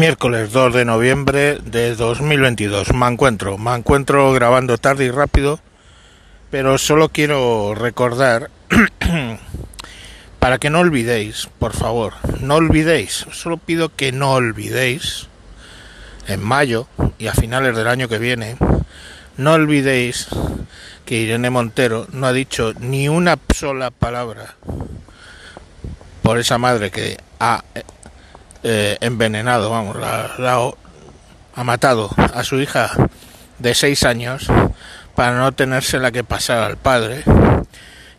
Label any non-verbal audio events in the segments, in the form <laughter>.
Miércoles 2 de noviembre de 2022. Me encuentro, me encuentro grabando tarde y rápido, pero solo quiero recordar <clears throat> para que no olvidéis, por favor, no olvidéis, solo pido que no olvidéis en mayo y a finales del año que viene, no olvidéis que Irene Montero no ha dicho ni una sola palabra por esa madre que ha eh, envenenado, vamos, ha matado a su hija de seis años para no tenérsela que pasar al padre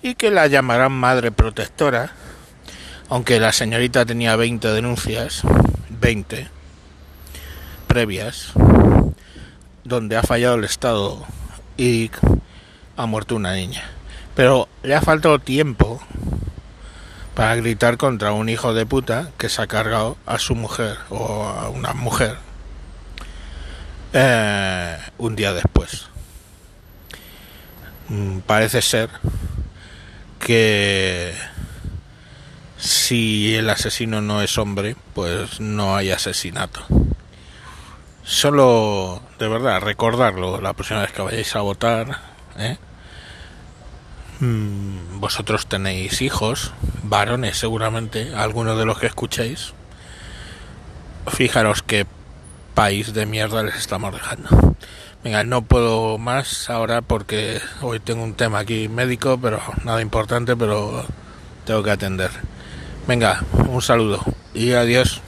y que la llamarán madre protectora, aunque la señorita tenía 20 denuncias, 20 previas, donde ha fallado el Estado y ha muerto una niña. Pero le ha faltado tiempo para gritar contra un hijo de puta que se ha cargado a su mujer o a una mujer eh, un día después. Mm, parece ser que si el asesino no es hombre, pues no hay asesinato. Solo, de verdad, recordarlo la próxima vez que vayáis a votar. ¿eh? Mm, vosotros tenéis hijos, varones seguramente, algunos de los que escuchéis. Fijaros qué país de mierda les estamos dejando. Venga, no puedo más ahora porque hoy tengo un tema aquí médico, pero nada importante, pero tengo que atender. Venga, un saludo y adiós.